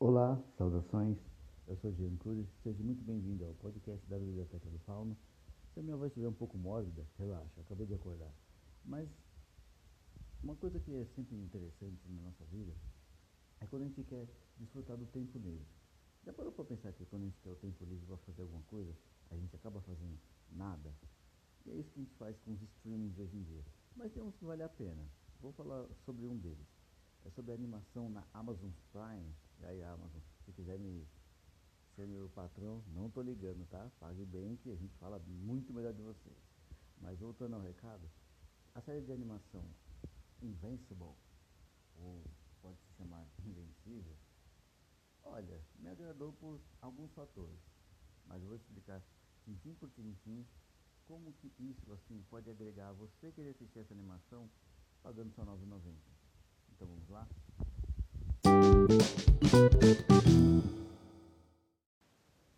Olá, saudações. Eu sou Jean Cury. Seja muito bem-vindo ao podcast da Biblioteca do Fauno. Se a minha voz estiver um pouco mórbida, relaxa, acabei de acordar. Mas uma coisa que é sempre interessante na nossa vida é quando a gente quer desfrutar do tempo livre. Já parou para pensar que quando a gente quer o tempo livre para fazer alguma coisa, a gente acaba fazendo nada? E é isso que a gente faz com os streamings hoje em dia. Mas tem uns que vale a pena. Vou falar sobre um deles. É sobre animação na Amazon Prime. E aí, Amazon, se quiser me ser meu patrão, não tô ligando, tá? Pague bem que a gente fala muito melhor de vocês. Mas voltando ao recado, a série de animação Invincible, ou pode se chamar Invencível, olha, me agradou por alguns fatores. Mas vou explicar tintim por tintim como que isso assim pode agregar você querer assistir essa animação pagando só R$ 9,90. Então vamos lá?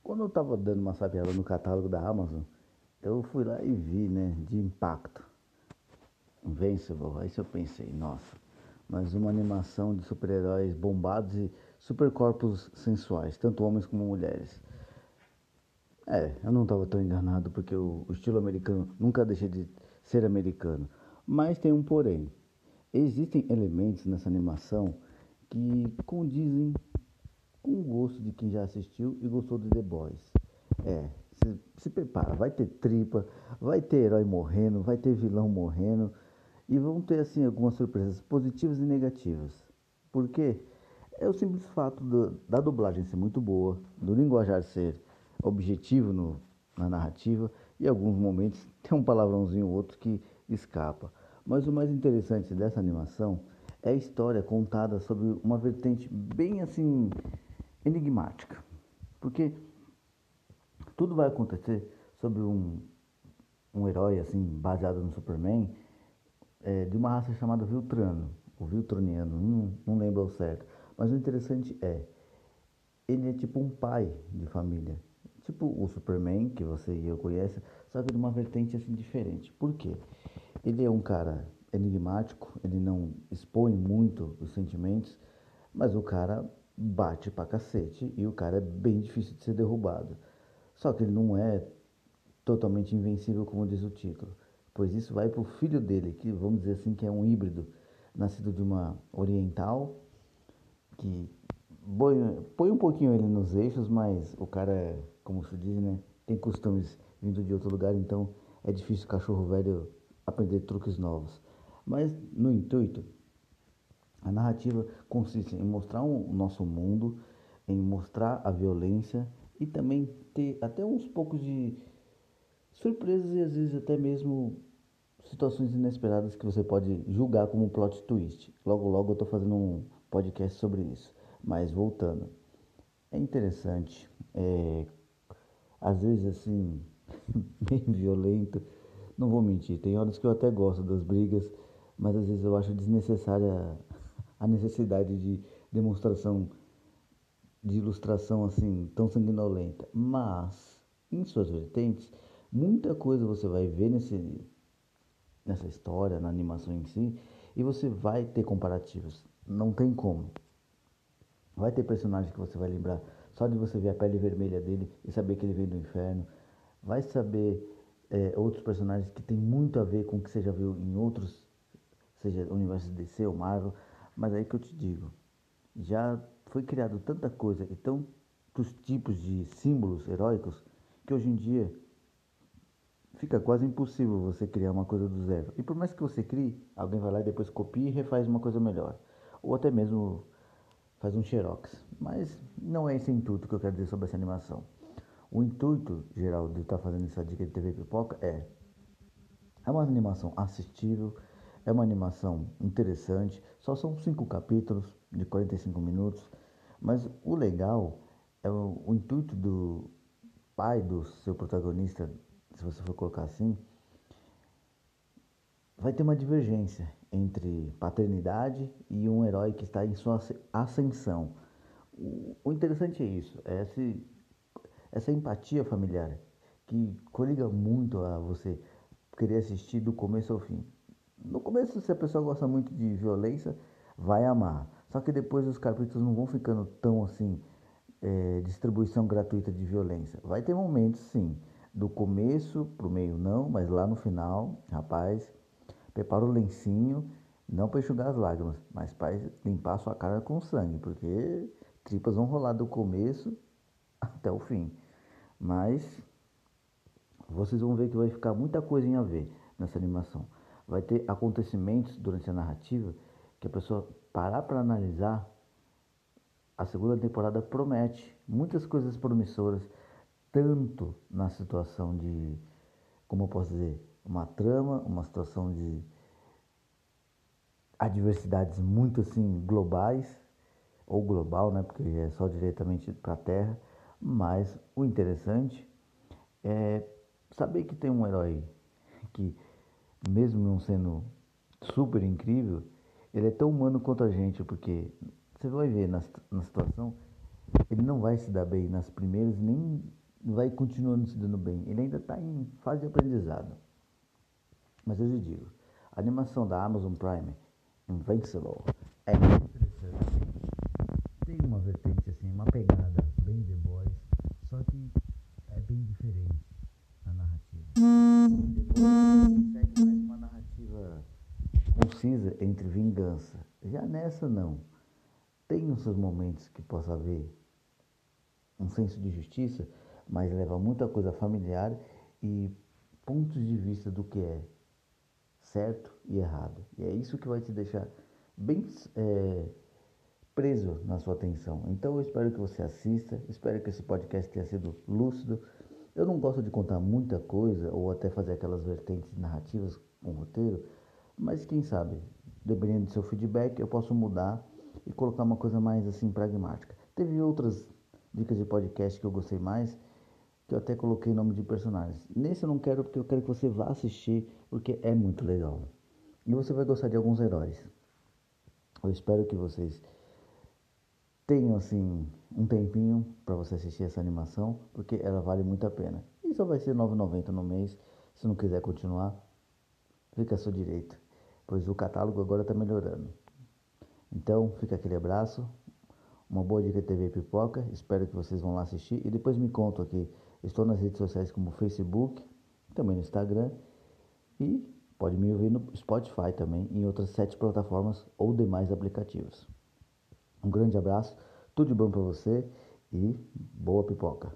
Quando eu estava dando uma sapiada no catálogo da Amazon, eu fui lá e vi, né, de impacto. Invincible. Aí eu pensei, nossa, mas uma animação de super-heróis bombados e supercorpos sensuais, tanto homens como mulheres. É, eu não estava tão enganado porque o, o, estilo americano nunca deixa de ser americano. Mas tem um porém. Existem elementos nessa animação que condizem com o gosto de quem já assistiu e gostou de The Boys. É, se, se prepara, vai ter tripa, vai ter herói morrendo, vai ter vilão morrendo e vão ter assim algumas surpresas positivas e negativas. Por quê? É o simples fato do, da dublagem ser muito boa, do linguajar ser objetivo no, na narrativa e em alguns momentos tem um palavrãozinho ou outro que escapa. Mas o mais interessante dessa animação é a história contada sobre uma vertente bem assim enigmática. Porque tudo vai acontecer sobre um, um herói assim baseado no Superman é, de uma raça chamada Viltrano, o Viltroniano, não, não lembro ao certo. Mas o interessante é, ele é tipo um pai de família, tipo o Superman que você e eu conhece, só que de uma vertente assim diferente. Por quê? Ele é um cara enigmático, ele não expõe muito os sentimentos, mas o cara bate pra cacete e o cara é bem difícil de ser derrubado. Só que ele não é totalmente invencível, como diz o título pois isso vai para o filho dele, que vamos dizer assim que é um híbrido, nascido de uma oriental, que põe um pouquinho ele nos eixos, mas o cara, como se diz, né, tem costumes vindo de outro lugar, então é difícil o cachorro velho aprender truques novos. Mas no intuito, a narrativa consiste em mostrar o um, nosso mundo, em mostrar a violência e também ter até uns poucos de surpresas e às vezes até mesmo situações inesperadas que você pode julgar como um plot twist. Logo, logo eu estou fazendo um podcast sobre isso. Mas voltando, é interessante, é, às vezes assim, bem violento. Não vou mentir, tem horas que eu até gosto das brigas, mas às vezes eu acho desnecessária a necessidade de demonstração, de ilustração assim tão sanguinolenta. Mas, em suas vertentes, Muita coisa você vai ver nesse, nessa história, na animação em si, e você vai ter comparativos. Não tem como. Vai ter personagens que você vai lembrar só de você ver a pele vermelha dele e saber que ele veio do inferno. Vai saber é, outros personagens que tem muito a ver com o que você já viu em outros, seja universo DC ou Marvel. Mas aí que eu te digo, já foi criado tanta coisa e tantos tipos de símbolos heróicos que hoje em dia fica quase impossível você criar uma coisa do zero. E por mais que você crie, alguém vai lá e depois copia e refaz uma coisa melhor. Ou até mesmo faz um xerox. Mas não é esse intuito que eu quero dizer sobre essa animação. O intuito geral de estar fazendo essa dica de TV Pipoca é é uma animação assistível, é uma animação interessante, só são cinco capítulos de 45 minutos, mas o legal é o, o intuito do pai do seu protagonista se você for colocar assim, vai ter uma divergência entre paternidade e um herói que está em sua ascensão. O interessante é isso, é esse, essa empatia familiar que coliga muito a você querer assistir do começo ao fim. No começo, se a pessoa gosta muito de violência, vai amar. Só que depois os capítulos não vão ficando tão assim, é, distribuição gratuita de violência. Vai ter momentos, sim, do começo pro meio não, mas lá no final, rapaz, prepara o lencinho, não para enxugar as lágrimas, mas para limpar a sua cara com sangue, porque tripas vão rolar do começo até o fim. Mas vocês vão ver que vai ficar muita coisa a ver nessa animação. Vai ter acontecimentos durante a narrativa que a pessoa parar para analisar. A segunda temporada promete muitas coisas promissoras, tanto na situação de, como eu posso dizer, uma trama, uma situação de adversidades muito assim globais, ou global, né, porque é só diretamente para a Terra, mas o interessante é saber que tem um herói que, mesmo não sendo super incrível, ele é tão humano quanto a gente, porque você vai ver na, na situação, ele não vai se dar bem nas primeiras, nem vai continuando se dando bem. Ele ainda está em fase de aprendizado. Mas eu te digo, a animação da Amazon Prime, Invincible, é muito interessante. Tem uma vertente assim, uma pegada bem The Boys, só que é bem diferente a narrativa. Depois segue mais uma narrativa concisa entre vingança. Já nessa não. Tem os seus momentos que possa haver um senso de justiça, mas leva muita coisa familiar e pontos de vista do que é certo e errado. E é isso que vai te deixar bem é, preso na sua atenção. Então eu espero que você assista, espero que esse podcast tenha sido lúcido. Eu não gosto de contar muita coisa ou até fazer aquelas vertentes narrativas com roteiro, mas quem sabe, dependendo do seu feedback, eu posso mudar e colocar uma coisa mais assim pragmática. Teve outras dicas de podcast que eu gostei mais, que eu até coloquei nome de personagens. Nesse eu não quero porque eu quero que você vá assistir, porque é muito legal. E você vai gostar de alguns heróis. Eu espero que vocês tenham assim um tempinho para você assistir essa animação, porque ela vale muito a pena. E só vai ser R$ 9,90 no mês. Se não quiser continuar, fica a seu direito, pois o catálogo agora está melhorando. Então, fica aquele abraço, uma boa dica TV Pipoca, espero que vocês vão lá assistir e depois me contam aqui. Estou nas redes sociais como Facebook, também no Instagram e pode me ouvir no Spotify também em outras sete plataformas ou demais aplicativos. Um grande abraço, tudo de bom para você e boa pipoca.